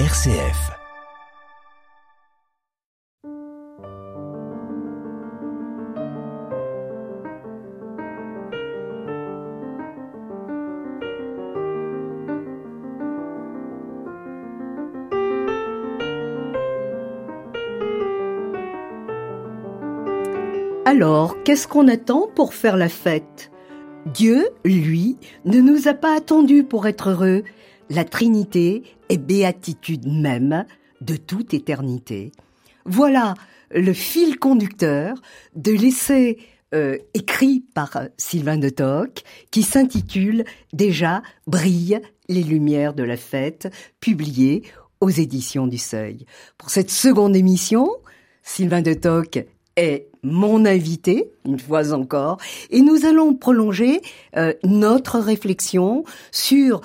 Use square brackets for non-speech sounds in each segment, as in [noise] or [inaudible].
RCF. Alors, qu'est-ce qu'on attend pour faire la fête? Dieu, lui, ne nous a pas attendus pour être heureux. La Trinité est béatitude même de toute éternité. Voilà le fil conducteur de l'essai euh, écrit par Sylvain de Toc qui s'intitule déjà Brille les lumières de la fête, publié aux éditions du Seuil. Pour cette seconde émission, Sylvain de Toc est mon invité, une fois encore, et nous allons prolonger euh, notre réflexion sur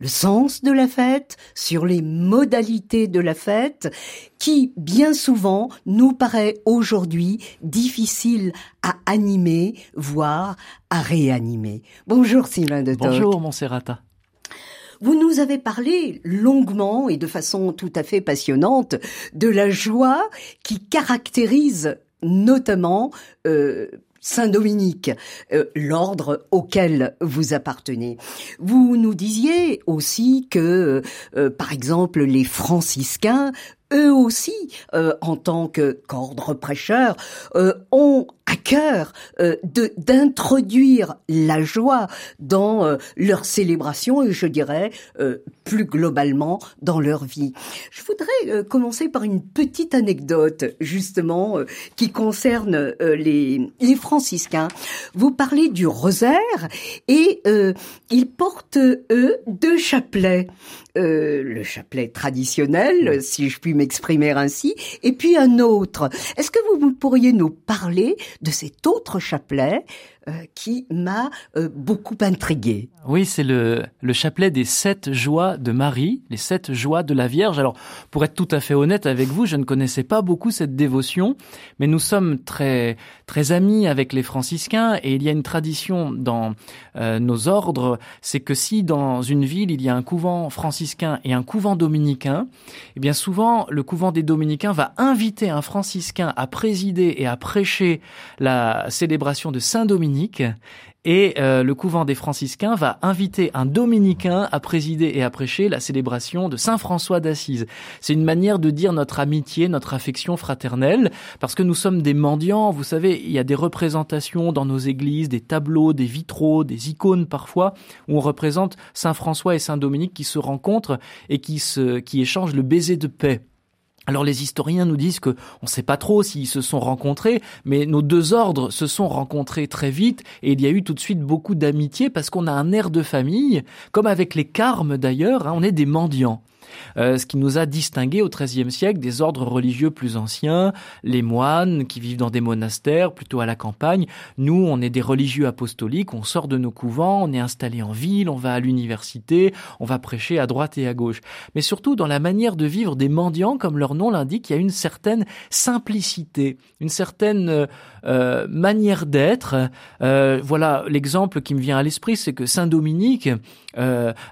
le sens de la fête, sur les modalités de la fête, qui bien souvent nous paraît aujourd'hui difficile à animer, voire à réanimer. Bonjour Sylvain de Toc. Bonjour Monserrata. Vous nous avez parlé longuement et de façon tout à fait passionnante de la joie qui caractérise notamment euh, Saint-Dominique, euh, l'ordre auquel vous appartenez. Vous nous disiez aussi que, euh, par exemple, les franciscains eux aussi, euh, en tant que qu'ordre prêcheur, euh, ont à cœur euh, de d'introduire la joie dans euh, leur célébration et je dirais plus globalement dans leur vie. Je voudrais commencer par une petite anecdote justement qui concerne les les franciscains. Vous parlez du rosaire et ils portent eux deux chapelets. le chapelet traditionnel, si je puis m'exprimer ainsi, et puis un autre. Est-ce que vous, pourriez nous parler de cet autre chapelet qui m'a euh, beaucoup intrigué. Oui, c'est le, le chapelet des sept joies de Marie, les sept joies de la Vierge. Alors, pour être tout à fait honnête avec vous, je ne connaissais pas beaucoup cette dévotion, mais nous sommes très très amis avec les franciscains et il y a une tradition dans euh, nos ordres, c'est que si dans une ville il y a un couvent franciscain et un couvent dominicain, eh bien souvent le couvent des dominicains va inviter un franciscain à présider et à prêcher la célébration de Saint Dominique et euh, le couvent des franciscains va inviter un dominicain à présider et à prêcher la célébration de Saint François d'Assise. C'est une manière de dire notre amitié, notre affection fraternelle, parce que nous sommes des mendiants. Vous savez, il y a des représentations dans nos églises, des tableaux, des vitraux, des icônes parfois, où on représente Saint François et Saint Dominique qui se rencontrent et qui, se, qui échangent le baiser de paix. Alors les historiens nous disent que on ne sait pas trop s'ils se sont rencontrés, mais nos deux ordres se sont rencontrés très vite et il y a eu tout de suite beaucoup d'amitié parce qu'on a un air de famille, comme avec les carmes d'ailleurs, hein, on est des mendiants. Euh, ce qui nous a distingués au XIIIe siècle des ordres religieux plus anciens, les moines qui vivent dans des monastères, plutôt à la campagne. Nous, on est des religieux apostoliques, on sort de nos couvents, on est installé en ville, on va à l'université, on va prêcher à droite et à gauche. Mais surtout dans la manière de vivre des mendiants, comme leur nom l'indique, il y a une certaine simplicité, une certaine euh, euh, manière d'être. voilà, l'exemple qui me vient à l'esprit, c'est que Saint Dominique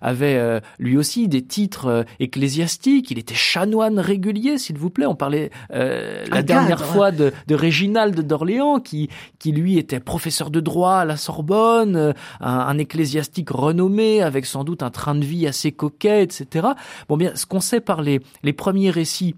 avait lui aussi des titres ecclésiastique, il était chanoine régulier, s'il vous plaît. On parlait euh, la dernière fois de, de Réginald d'Orléans, qui, qui lui était professeur de droit à la Sorbonne, euh, un, ecclésiastique renommé, avec sans doute un train de vie assez coquet, etc. Bon bien, ce qu'on sait par les, les premiers récits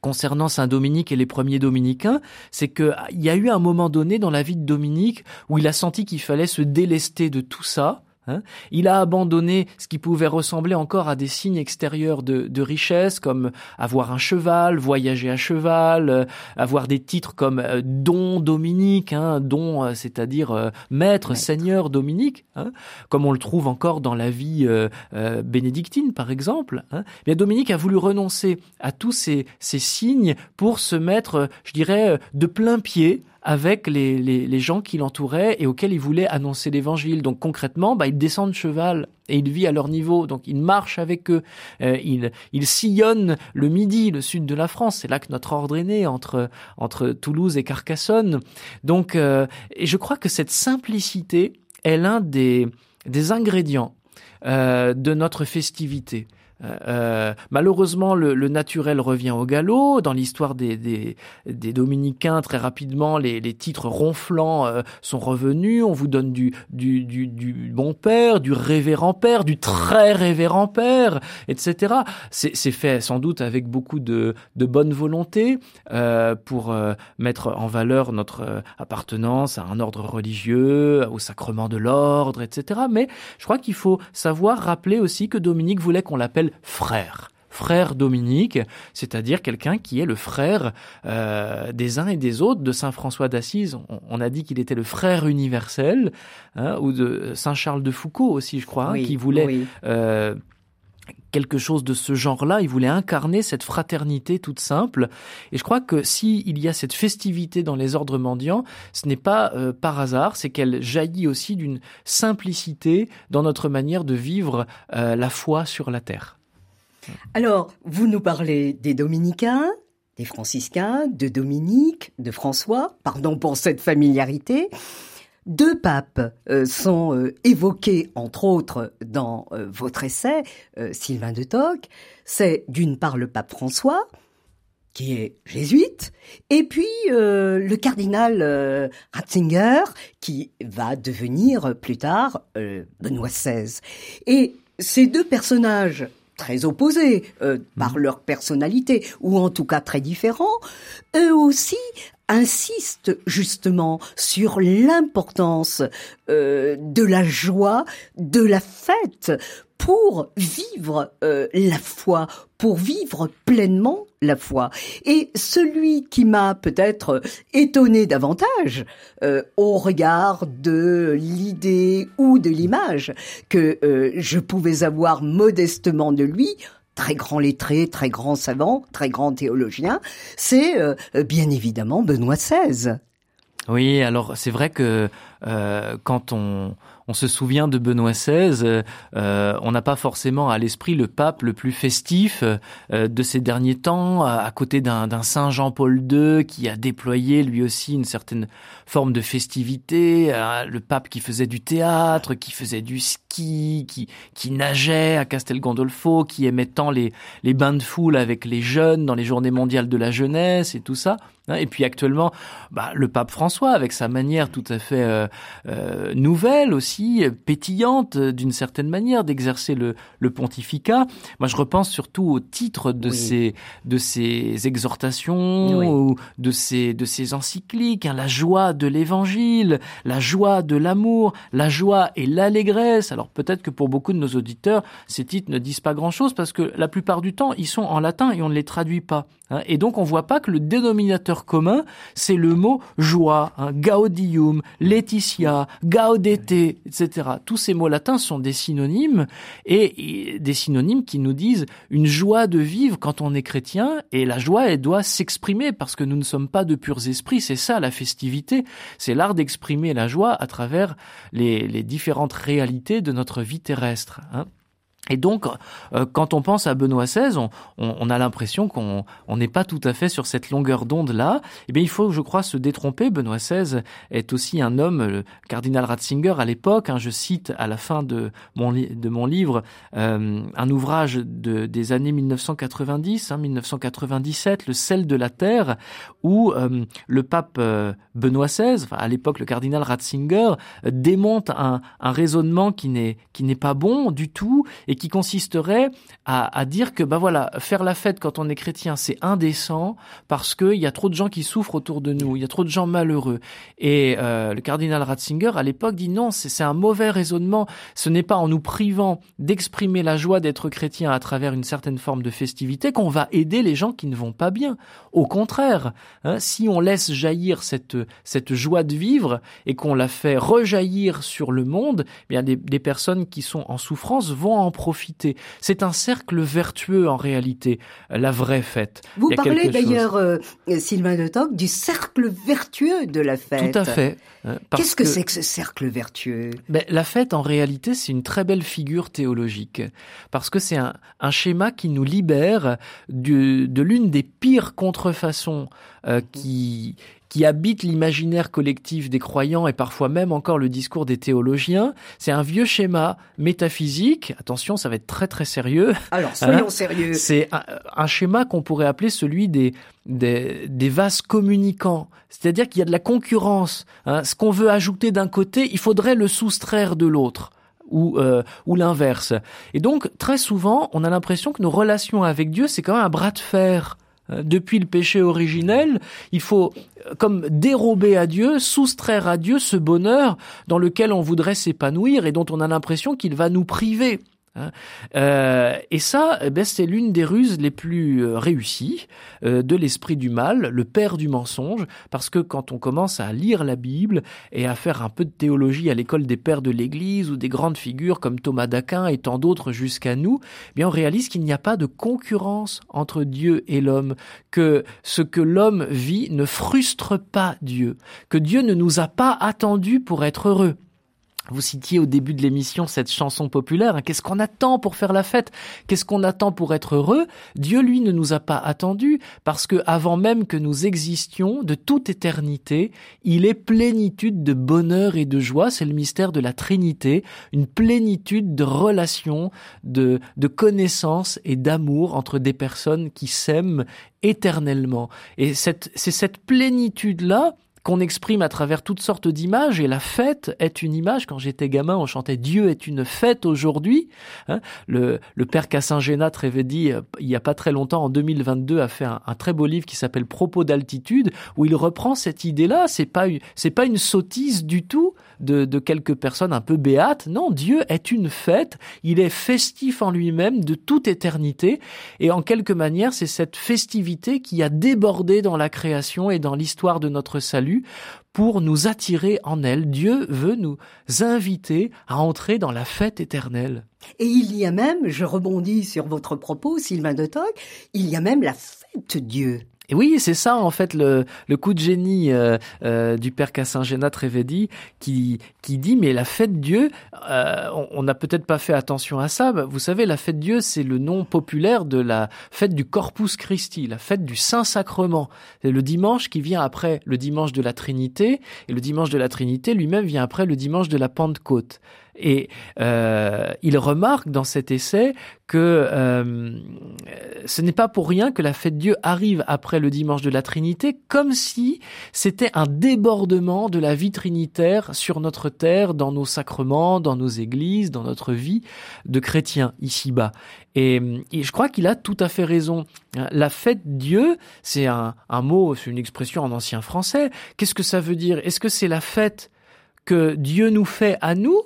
concernant Saint Dominique et les premiers dominicains, c'est qu'il y a eu un moment donné dans la vie de Dominique où il a senti qu'il fallait se délester de tout ça, Hein. il a abandonné ce qui pouvait ressembler encore à des signes extérieurs de, richesse, comme avoir un cheval, voyager à cheval, euh, avoir des titres comme euh, don Dominique, hein, don, euh, c'est-à-dire maître, seigneur Dominique, hein, comme on le trouve encore dans la vie bénédictine, par exemple. Hein. Bien, Dominique a voulu renoncer à tous ces, ces signes pour se mettre, je dirais, de plein pied avec les, les, gens qui l'entouraient et auxquels il voulait annoncer l'évangile. Donc concrètement, bah, il descend de cheval et il vit à leur niveau. Donc il marche avec eux. Euh, il, il sillonne le midi, le sud de la France. C'est là que notre ordre est né, entre, entre Toulouse et Carcassonne. Donc, euh, et je crois que cette simplicité est l'un des, des ingrédients euh, de notre festivité. Euh, malheureusement, le, naturel revient au galop. Dans l'histoire des, des, dominicains, très rapidement, les, titres ronflants euh, sont revenus. On vous donne du, du, du, bon père, du révérend père, du très révérend père, etc. C'est fait sans doute avec beaucoup de, de bonne volonté euh, pour euh, mettre en valeur notre appartenance à un ordre religieux, au sacrement de l'ordre, etc. Mais je crois qu'il faut savoir rappeler aussi que Dominique voulait qu'on l'appelle frère frère Dominique, c'est-à-dire quelqu'un qui est le frère euh, des uns et des autres de Saint François d'Assise. On, a dit qu'il était le frère universel, hein, ou de Saint Charles de Foucault aussi, je crois, hein, qui voulait euh, quelque chose de ce genre-là. Il voulait incarner cette fraternité toute simple. Et je crois que si il y a cette festivité dans les ordres mendiants, ce n'est pas euh, par hasard, c'est qu'elle jaillit aussi d'une simplicité dans notre manière de vivre la foi sur la terre. Alors, vous nous parlez des dominicains, des franciscains, de Dominique, de François, pardon pour cette familiarité. Deux papes euh, sont euh, évoqués, entre autres, dans euh, votre essai, Sylvain de Toc. C'est d'une part le pape François, qui est jésuite, et puis le cardinal Ratzinger, qui va devenir plus tard Benoît XVI. Et ces deux personnages très opposés euh, par mmh. leur personnalité, ou en tout cas très différents, eux aussi insistent justement sur l'importance euh, de la joie, de la fête pour vivre euh, la foi, pour vivre pleinement la foi. Et celui qui m'a peut-être étonné davantage euh, au regard de l'idée ou de l'image que euh, je pouvais avoir modestement de lui, très grand lettré, très grand savant, très grand théologien, c'est bien évidemment Benoît XVI. Oui, alors c'est vrai que quand on on se souvient de Benoît XVI, euh, on n'a pas forcément à l'esprit le pape le plus festif euh, de ces derniers temps, à, côté d'un Saint Jean-Paul II qui a déployé lui aussi une certaine forme de festivité, euh, le pape qui faisait du théâtre, qui faisait du ski, qui, qui nageait à Castel Gandolfo, qui aimait tant les, les bains de foule avec les jeunes dans les journées mondiales de la jeunesse et tout ça. Hein. Et puis actuellement, bah, le pape François, avec sa manière tout à fait euh, euh, nouvelle aussi, pétillante d'une certaine manière d'exercer le, le, pontificat. Moi, je repense surtout au titre de ces de ces exhortations ou de ces de ces encycliques, hein, la joie de l'Évangile, la joie de l'amour, la joie et l'allégresse. Alors peut-être que pour beaucoup de nos auditeurs, ces titres ne disent pas grand-chose parce que la plupart du temps, ils sont en latin et on ne les traduit pas. Hein. Et donc on voit pas que le dénominateur commun, c'est le mot joie, hein, gaudium, laetitia, gaudete, etc. Tous ces mots latins sont des synonymes et, des synonymes qui nous disent une joie de vivre quand on est chrétien et la joie elle doit s'exprimer parce que nous ne sommes pas de purs esprits. C'est ça la festivité, c'est l'art d'exprimer la joie à travers les, différentes réalités de notre vie terrestre. Hein. Et donc, euh, quand on pense à Benoît XVI, on, a l'impression qu'on n'est pas tout à fait sur cette longueur d'onde-là. Eh bien, il faut, je crois, se détromper. Benoît XVI est aussi un homme, le cardinal Ratzinger à l'époque, hein, je cite à la fin de mon, livre euh, un ouvrage de, des années 1990, hein, 1997, Le sel de la terre, où euh, le pape Benoît XVI, à l'époque le cardinal Ratzinger, démonte un, raisonnement qui n'est pas bon du tout et qui consisterait à, dire que bah voilà, faire la fête quand on est chrétien, c'est indécent parce qu'il y a trop de gens qui souffrent autour de nous, il y a trop de gens malheureux. Et euh, le cardinal Ratzinger à l'époque dit non, c'est un mauvais raisonnement. Ce n'est pas en nous privant d'exprimer la joie d'être chrétien à travers une certaine forme de festivité qu'on va aider les gens qui ne vont pas bien. Au contraire, hein, si on laisse jaillir cette cette joie de vivre et qu'on la fait rejaillir sur le monde, eh bien des, des personnes qui sont en souffrance vont en profiter. C'est un cercle vertueux en réalité, la vraie fête. Vous parlez d'ailleurs, euh, Sylvain de Toc, du cercle vertueux de la fête. Tout à fait. Euh, Qu'est-ce que c'est que ce cercle vertueux? Ben, La fête, en réalité, c'est une très belle figure théologique, parce que c'est un, un, schéma qui nous libère de l'une des pires contrefaçons euh, qui qui habite l'imaginaire collectif des croyants et parfois même encore le discours des théologiens. C'est un vieux schéma métaphysique. Attention, ça va être très très sérieux. Alors soyons hein sérieux. C'est un, schéma qu'on pourrait appeler celui des des, des vases communicants. C'est-à-dire qu'il y a de la concurrence. Hein. Ce qu'on veut ajouter d'un côté, il faudrait le soustraire de l'autre ou, euh, ou l'inverse. Et donc, très souvent, on a l'impression que nos relations avec Dieu, c'est quand même un bras de fer. Euh, depuis le péché originel, il faut comme dérober à Dieu, soustraire à Dieu ce bonheur dans lequel on voudrait s'épanouir et dont on a l'impression qu'il va nous priver. Hein. Euh, et ça, eh ben, c'est l'une des ruses les plus euh, réussies euh, de l'esprit du mal, le père du mensonge, parce que quand on commence à lire la Bible et à faire un peu de théologie à l'école des pères de l'Église ou des grandes figures comme Thomas d'Aquin et tant d'autres jusqu'à nous, eh bien on réalise qu'il n'y a pas de concurrence entre Dieu et l'homme, que ce que l'homme vit ne frustre pas Dieu, que Dieu ne nous a pas attendus pour être heureux. Vous citiez au début de l'émission cette chanson populaire. Hein. Qu'est-ce qu'on attend pour faire la fête? Qu'est-ce qu'on attend pour être heureux? Dieu, lui, ne nous a pas attendus parce que avant même que nous existions, de toute éternité, il est plénitude de bonheur et de joie. C'est le mystère de la Trinité, une plénitude de relations, de, de connaissances et d'amour entre des personnes qui s'aiment éternellement. Et c'est cette plénitude-là qu'on exprime à travers toutes sortes d'images, et la fête est une image. Quand j'étais gamin, on chantait Dieu est une fête aujourd'hui. Hein. le, le, père Cassin-Génat Trévédi, euh, il y a pas très longtemps, en 2022, a fait un, très beau livre qui s'appelle Propos d'altitude, où il reprend cette idée-là. C'est pas c'est pas une sottise du tout de, de quelques personnes un peu béates. Non, Dieu est une fête. Il est festif en lui-même de toute éternité, et en quelque manière, c'est cette festivité qui a débordé dans la création et dans l'histoire de notre salut pour nous attirer en elle. Dieu veut nous inviter à entrer dans la fête éternelle. Et il y a même, je rebondis sur votre propos, Sylvain de Toc, il y a même la fête Dieu. Et oui, c'est ça en fait le, coup de génie euh, euh, du père Cassin-Génat Trévédi qui, qui dit mais la fête Dieu, euh, on n'a peut-être pas fait attention à ça. Vous savez, la fête Dieu, c'est le nom populaire de la fête du Corpus Christi, la fête du Saint-Sacrement. C'est le dimanche qui vient après le dimanche de la Trinité, et le dimanche de la Trinité lui-même vient après le dimanche de la Pentecôte. Et euh, il remarque dans cet essai que euh, ce n'est pas pour rien que la fête Dieu arrive après le dimanche de la Trinité, comme si c'était un débordement de la vie trinitaire sur notre terre, dans nos sacrements, dans nos églises, dans notre vie de chrétiens ici-bas. Et, je crois qu'il a tout à fait raison. La fête Dieu, c'est un mot, c'est une expression en ancien français. Qu'est-ce que ça veut dire? Est-ce que c'est la fête que Dieu nous fait à nous?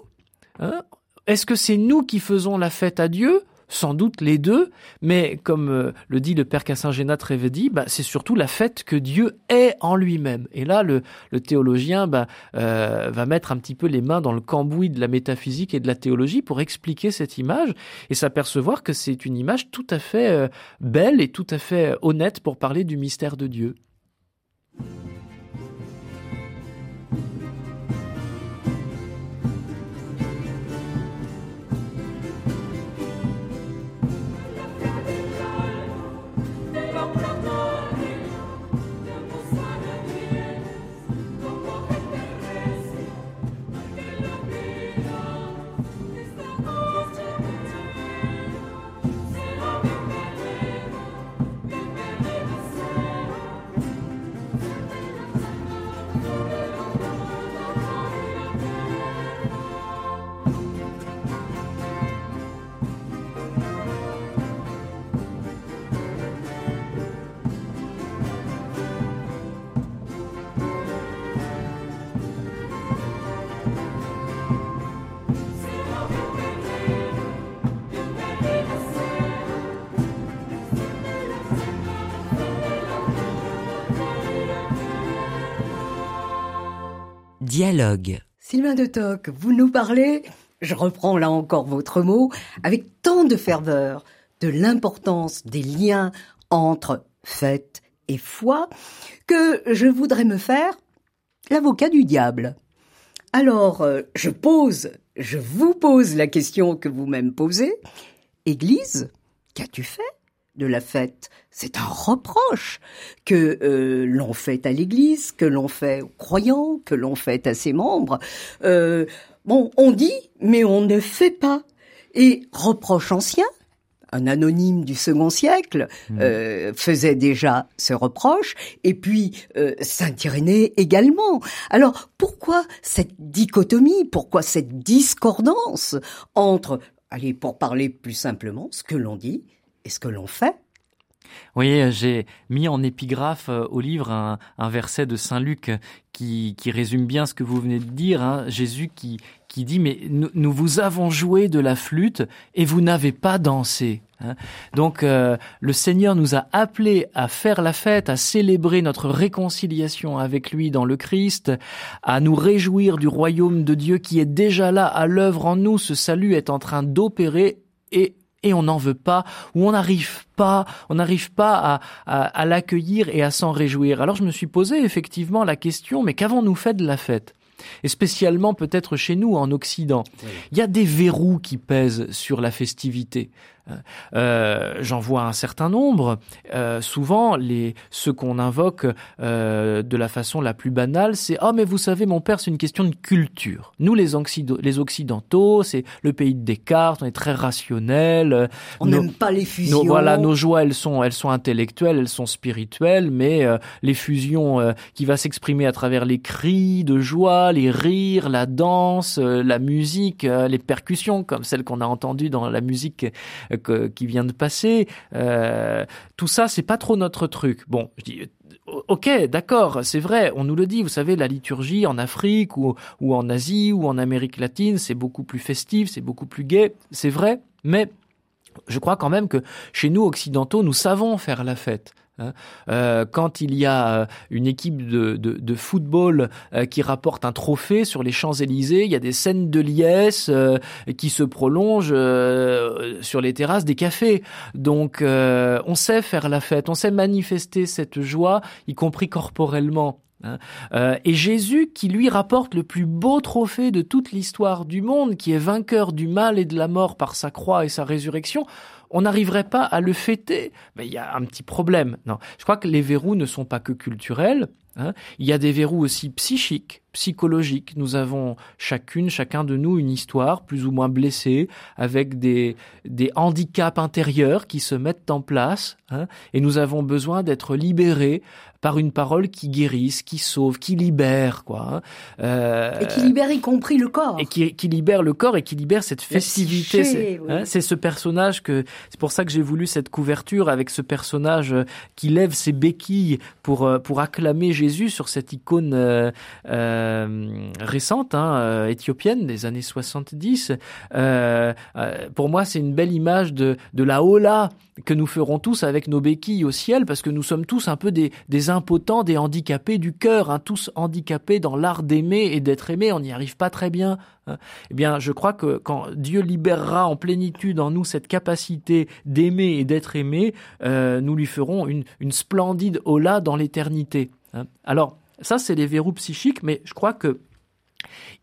Hein? Est-ce que c'est nous qui faisons la fête à Dieu? Sans doute les deux, mais comme euh, le dit le père Cassin-Génat Trévedi, bah, c'est surtout la fête que Dieu est en lui-même. Et là, le, théologien bah, euh, va mettre un petit peu les mains dans le cambouis de la métaphysique et de la théologie pour expliquer cette image et s'apercevoir que c'est une image tout à fait euh, belle et tout à fait honnête pour parler du mystère de Dieu. Dialogue. Sylvain de Toc, vous nous parlez, je reprends là encore votre mot, avec tant de ferveur, de l'importance des liens entre fête et foi, que je voudrais me faire l'avocat du diable. Alors, euh, je pose, je vous pose la question que vous-même posez. Église, qu'as-tu fait de la fête. C'est un reproche que euh, l'on fait à l'Église, que l'on fait aux croyants, que l'on fait à ses membres. Euh, bon, on dit, mais on ne fait pas. Et reproche ancien, un anonyme du second siècle mmh. euh, faisait déjà ce reproche, et puis euh, Saint Irénée également. Alors pourquoi cette dichotomie, pourquoi cette discordance entre, allez, pour parler plus simplement, ce que l'on dit et ce que l'on fait oui, j'ai mis en épigraphe euh, au livre un, un verset de Saint Luc qui, qui, résume bien ce que vous venez de dire. Hein. Jésus qui, qui dit mais nous, vous avons joué de la flûte et vous n'avez pas dansé. Hein. Donc euh, le Seigneur nous a appelés à faire la fête, à célébrer notre réconciliation avec lui dans le Christ, à nous réjouir du royaume de Dieu qui est déjà là à l'œuvre en nous. Ce salut est en train d'opérer et et on n'en veut pas, ou on n'arrive pas, on n'arrive pas à, à, l'accueillir et à s'en réjouir. Alors je me suis posé effectivement la question, mais qu'avons-nous fait de la fête? Et spécialement peut-être chez nous en Occident. Il y a des verrous qui pèsent sur la festivité. Euh, J'en vois un certain nombre. Euh, souvent, les ceux qu'on invoque euh, de la façon la plus banale, c'est ah mais vous savez mon père, c'est une question de culture. Nous les, les occidentaux, c'est le pays de Descartes, on est très rationnel. On n'aime pas les fusions. voilà, nos joies elles sont elles sont intellectuelles, elles sont spirituelles, mais euh, les fusions euh, qui va s'exprimer à travers les cris de joie, les rires, la danse, la musique, les percussions comme celle qu'on a entendue dans la musique qui vient de passer. Euh, tout ça, c'est pas trop notre truc. Bon, je dis ok, d'accord, c'est vrai, on nous le dit, vous savez, la liturgie en Afrique ou, ou en Asie ou en Amérique latine, c'est beaucoup plus festif, c'est beaucoup plus gai, c'est vrai, mais je crois quand même que chez nous occidentaux, nous savons faire la fête. Hein. Euh, quand il y a euh, une équipe de, de, football euh, qui rapporte un trophée sur les Champs-Élysées, il y a des scènes de liesse qui se prolongent sur les terrasses des cafés. Donc on sait faire la fête, on sait manifester cette joie, y compris corporellement. Hein. et Jésus, qui lui rapporte le plus beau trophée de toute l'histoire du monde, qui est vainqueur du mal et de la mort par sa croix et sa résurrection, on n'arriverait pas à le fêter. Mais il y a un petit problème. Non, je crois que les verrous ne sont pas que culturels. Hein. Il y a des verrous aussi psychiques, psychologiques. Nous avons chacune, chacun de nous une histoire plus ou moins blessée, avec des, des handicaps intérieurs qui se mettent en place, hein, et nous avons besoin d'être libérés par une parole qui guérisse, qui sauve, qui libère, quoi. Hein. Euh, et qui libère y compris le corps. Et qui, qui libère le corps et qui libère cette festivité. C'est hein, ce personnage que c'est pour ça que j'ai voulu cette couverture avec ce personnage euh, qui lève ses béquilles pour euh, pour acclamer Jésus sur cette icône euh, euh récente, hein, éthiopienne des années 70. Euh, pour moi, c'est une belle image de de la hola que nous ferons tous avec nos béquilles au ciel, parce que nous sommes tous un peu des, impotents, des handicapés du cœur, hein, tous handicapés dans l'art d'aimer et d'être aimé, on n'y arrive pas très bien. Hein. Eh bien, je crois que quand Dieu libérera en plénitude en nous cette capacité d'aimer et d'être aimé, euh, nous lui ferons une, splendide hola dans l'éternité. Alors, ça, c'est les verrous psychiques, mais je crois que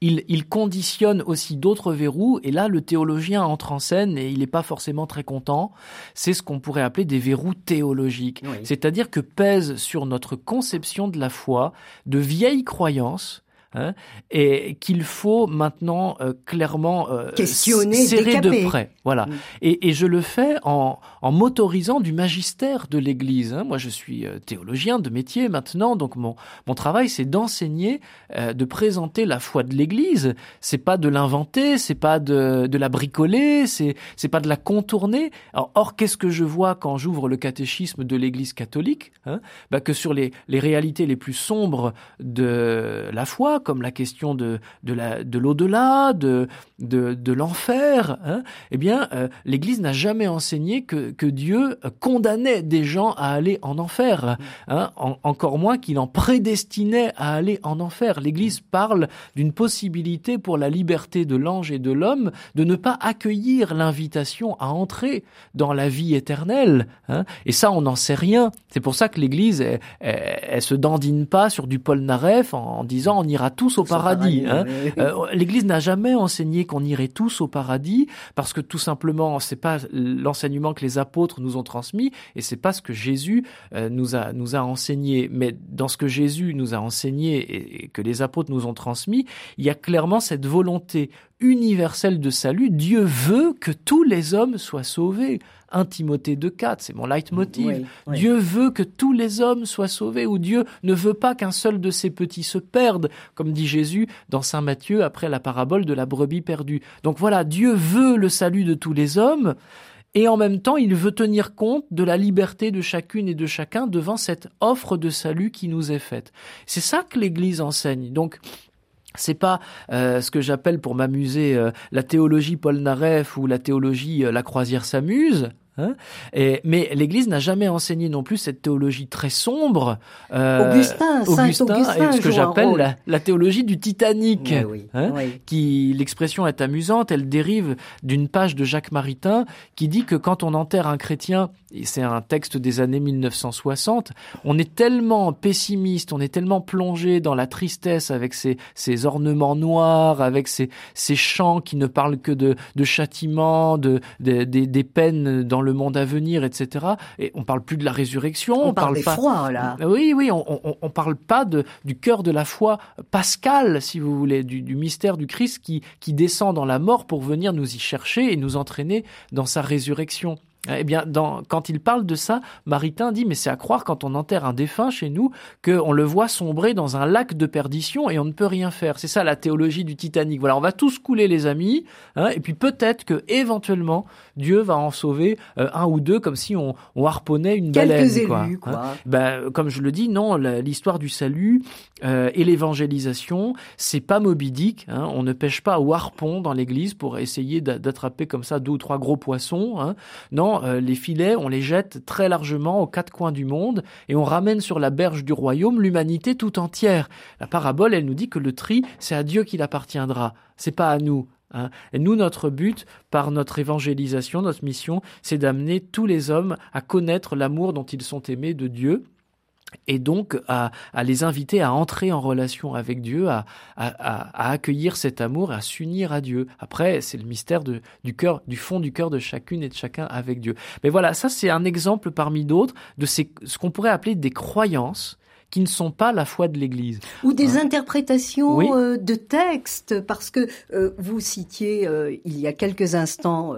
il, conditionne aussi d'autres verrous, et là le théologien entre en scène et il n'est pas forcément très content. C'est ce qu'on pourrait appeler des verrous théologiques, c'est-à-dire que pèsent sur notre conception de la foi de vieilles croyances Hein, et qu'il faut maintenant euh, clairement euh, questionner, serrer de près. Voilà. Mm. Et, et, je le fais en, en m'autorisant du magistère de l'Église. Hein. Moi, je suis euh, théologien de métier maintenant, donc mon, mon travail, c'est d'enseigner, euh, de présenter la foi de l'Église. C'est pas de l'inventer, c'est pas de, de la bricoler, c'est c'est pas de la contourner. Alors, or, qu'est-ce que je vois quand j'ouvre le catéchisme de l'Église catholique hein? Bah, Que sur les, les réalités les plus sombres de la foi, comme la question de, de, la, de l'au-delà, de, de, de l'enfer, hein, eh bien, euh, l'Église n'a jamais enseigné que, que Dieu condamnait des gens à aller en enfer, hein, encore moins qu'il en prédestinait à aller en enfer. L'Église parle d'une possibilité pour la liberté de l'ange et de l'homme de ne pas accueillir l'invitation à entrer dans la vie éternelle. Hein, et ça, on n'en sait rien. C'est pour ça que l'Église, elle, elle, se dandine pas sur du Paul Naref en, en disant on ira tous au paradis. hein. Euh, L'Église n'a jamais enseigné qu'on irait tous au paradis parce que tout simplement c'est pas l'enseignement que les apôtres nous ont transmis et c'est pas ce que Jésus euh, nous a nous a enseigné. Mais dans ce que Jésus nous a enseigné et que les apôtres nous ont transmis, il y a clairement cette volonté universelle de salut. Dieu veut que tous les hommes soient sauvés. 1 Timothée 2.4, c'est mon leitmotiv. Dieu veut que tous les hommes soient sauvés, ou Dieu ne veut pas qu'un seul de ses petits se perde, comme dit Jésus dans Saint Matthieu après la parabole de la brebis perdue. Donc voilà, Dieu veut le salut de tous les hommes, et en même temps, il veut tenir compte de la liberté de chacune et de chacun devant cette offre de salut qui nous est faite. C'est ça que l'Église enseigne. Donc, c'est pas euh, ce que j'appelle pour m'amuser euh, la théologie Paul Naref ou la théologie euh, La Croisière s'amuse. Hein et, mais l'Église n'a jamais enseigné non plus cette théologie très sombre. Euh, Augustin, Augustin, Augustin, ce que j'appelle la, théologie du Titanic. hein, Qui l'expression est amusante, elle dérive d'une page de Jacques Maritain qui dit que quand on enterre un chrétien, et c'est un texte des années 1960, on est tellement pessimiste, on est tellement plongé dans la tristesse avec ses, ses ornements noirs, avec ses, ses chants qui ne parlent que de, de châtiments, de, de, des peines dans le monde à venir, etc. Et on parle plus de la résurrection. On, parle, pas. Froids, là. Oui, oui, on, on, on, parle pas de du cœur de la foi pascale, si vous voulez, du, du mystère du Christ qui qui descend dans la mort pour venir nous y chercher et nous entraîner dans sa résurrection. Eh bien, dans, quand il parle de ça, Maritain dit, mais c'est à croire quand on enterre un défunt chez nous, qu'on le voit sombrer dans un lac de perdition et on ne peut rien faire. C'est ça la théologie du Titanic. Voilà, on va tous couler les amis, hein, et puis peut-être que éventuellement Dieu va en sauver euh, un ou deux, comme si on, on harponnait une Quelques baleine. élus, quoi. quoi. Hein. Ben, comme je le dis, non, l'histoire du salut euh, et l'évangélisation, c'est pas Moby Dick. Hein, on ne pêche pas au harpon dans l'Église pour essayer d'attraper comme ça deux ou trois gros poissons. Hein. Euh, les filets, on les jette très largement aux quatre coins du monde et on ramène sur la berge du royaume l'humanité tout entière. La parabole, elle nous dit que le tri, c'est à Dieu qu'il appartiendra. C'est pas à nous. Hein. Et nous, notre but, par notre évangélisation, notre mission, c'est d'amener tous les hommes à connaître l'amour dont ils sont aimés de Dieu et donc à, à, les inviter à entrer en relation avec Dieu, à, à, à accueillir cet amour, à s'unir à Dieu. Après, c'est le mystère de, du cœur, du fond du cœur de chacune et de chacun avec Dieu. Mais voilà, ça c'est un exemple parmi d'autres de ces, ce qu'on pourrait appeler des croyances qui ne sont pas la foi de l'Église. Ou des hein. interprétations oui. euh, de textes, parce que euh, vous citiez euh, il y a quelques instants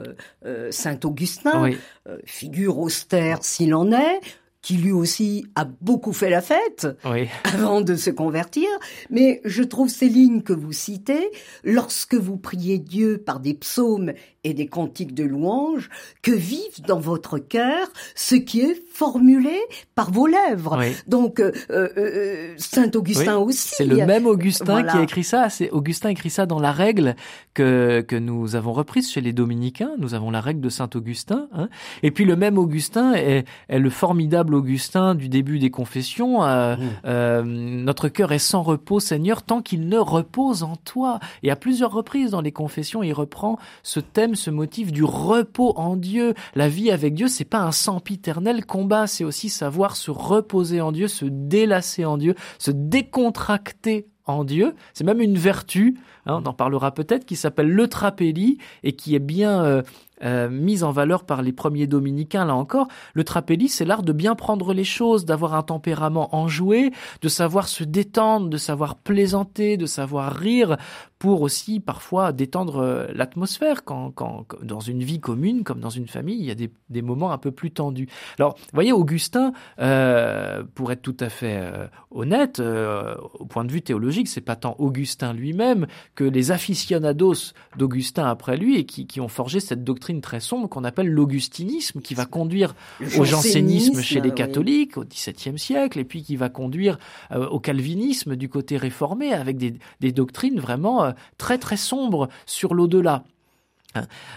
Saint Augustin, oui. figure austère s'il en est, qui lui aussi a beaucoup fait la fête oui. [laughs] avant de se convertir. Mais je trouve ces lignes que vous citez, lorsque vous priez Dieu par des psaumes et des cantiques de louange, que vive dans votre cœur ce qui est formulé par vos lèvres. Oui. Donc, euh, euh, Saint Augustin oui. aussi. C'est le même Augustin voilà. qui a écrit ça. C'est Augustin écrit ça dans la règle que que nous avons reprise chez les dominicains. Nous avons la règle de Saint Augustin. Hein. Et puis le même Augustin est, est le formidable Augustin du début des confessions. Euh, mmh. euh, notre cœur est sans repos, Seigneur, tant qu'il ne repose en toi. Et à plusieurs reprises dans les confessions, il reprend ce thème, ce motif du repos en Dieu. La vie avec Dieu, c'est pas un sempiternel combat, c'est aussi savoir se reposer en Dieu, se délasser en Dieu, se décontracter en Dieu. C'est même une vertu, hein, on en parlera peut-être, qui s'appelle le trapélie et qui est bien euh, euh, mise en valeur par les premiers dominicains, là encore. Le trapélie, c'est l'art de bien prendre les choses, d'avoir un tempérament enjoué, de savoir se détendre, de savoir plaisanter, de savoir rire, pour aussi parfois détendre euh, l'atmosphère quand, quand, dans une vie commune, comme dans une famille, il y a des, des moments un peu plus tendus. Alors, vous voyez, Augustin, euh, pour être tout à fait euh, honnête, euh, au point de vue théologique, c'est pas tant Augustin lui-même que les aficionados d'Augustin après lui et qui, qui ont forgé cette doctrine très sombre qu'on appelle l'augustinisme, qui va conduire au jansénisme chez les catholiques oui. au XVIIe siècle, et puis qui va conduire euh, au calvinisme du côté réformé, avec des, des doctrines vraiment très très sombres sur l'au-delà.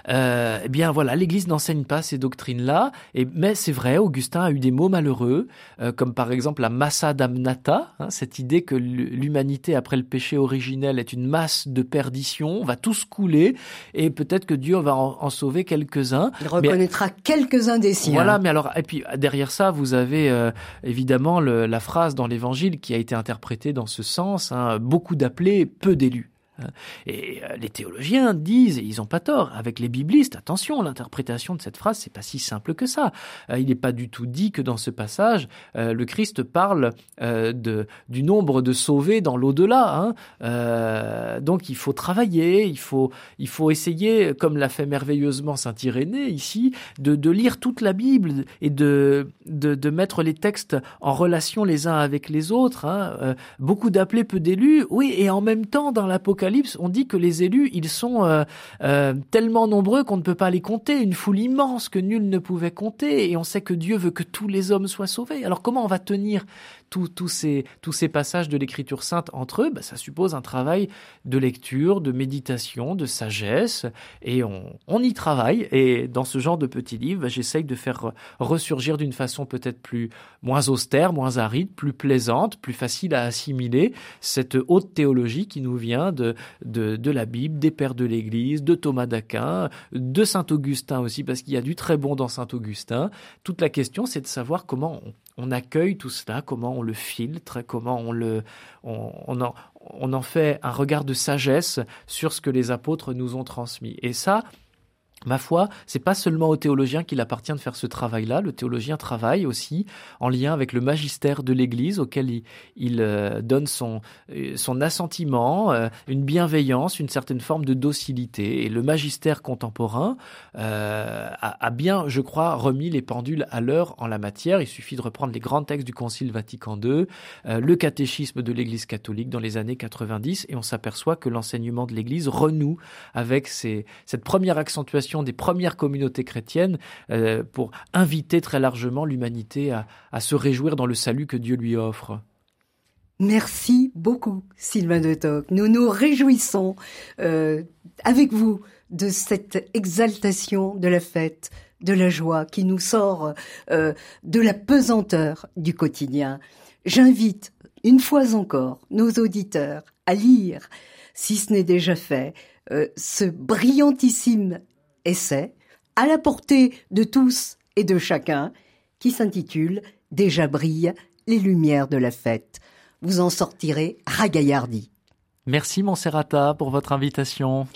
Euh, eh bien voilà, l'Église n'enseigne pas ces doctrines-là, et mais c'est vrai, Augustin a eu des mots malheureux, euh, comme par exemple la massa damnata, hein, cette idée que l'humanité après le péché originel est une masse de perdition, on va tous couler, et peut-être que Dieu va en, sauver quelques-uns. Il reconnaîtra quelques-uns des siens. Voilà, mais alors et puis derrière ça, vous avez euh, évidemment le, la phrase dans l'Évangile qui a été interprétée dans ce sens hein, beaucoup d'appelés, peu d'élus. Hein. Et euh, les théologiens disent, et ils n'ont pas tort, avec les biblistes, attention, l'interprétation de cette phrase, c'est pas si simple que ça. Euh, il n'est pas du tout dit que dans ce passage, euh, le Christ parle de, du nombre de sauvés dans l'au-delà. Hein. donc il faut travailler, il faut, il faut essayer, comme l'a fait merveilleusement saint Irénée ici, de, de lire toute la Bible et de, de, de, mettre les textes en relation les uns avec les autres. Hein. beaucoup d'appelés, peu d'élus, oui, et en même temps dans l'Apocalypse, on dit que les élus, ils sont euh, euh, tellement nombreux qu'on ne peut pas les compter, une foule immense que nul ne pouvait compter, et on sait que Dieu veut que tous les hommes soient sauvés. Alors comment on va tenir tous ces, passages de l'Écriture sainte entre eux, bah, ça suppose un travail de lecture, de méditation, de sagesse, et on, y travaille. Et dans ce genre de petits livres, bah, j'essaye de faire ressurgir d'une façon peut-être plus moins austère, moins aride, plus plaisante, plus facile à assimiler cette haute théologie qui nous vient de la Bible, des pères de l'Église, de Thomas d'Aquin, de Saint Augustin aussi, parce qu'il y a du très bon dans Saint Augustin. Toute la question, c'est de savoir comment on, on accueille tout cela, comment on le filtre, comment on le, on, en, en fait un regard de sagesse sur ce que les apôtres nous ont transmis. Et ça, Ma foi, c'est pas seulement au théologien qu'il appartient de faire ce travail-là. Le théologien travaille aussi en lien avec le magistère de l'Église, auquel il, euh, donne son, euh, assentiment, euh, une bienveillance, une certaine forme de docilité. Et le magistère contemporain a, bien, je crois, remis les pendules à l'heure en la matière. Il suffit de reprendre les grands textes du Concile Vatican II, le catéchisme de l'Église catholique dans les années 90, et on s'aperçoit que l'enseignement de l'Église renoue avec cette première accentuation des premières communautés chrétiennes euh, pour inviter très largement l'humanité à, se réjouir dans le salut que Dieu lui offre. Merci beaucoup, Sylvain de Toc. Nous nous réjouissons euh, avec vous de cette exaltation de la fête, de la joie qui nous sort euh, de la pesanteur du quotidien. J'invite une fois encore nos auditeurs à lire, si ce n'est déjà fait, ce brillantissime essai à la portée de tous et de chacun qui s'intitule Déjà brillent les lumières de la fête. Vous en sortirez ragaillardi. Merci Monserrata pour votre invitation.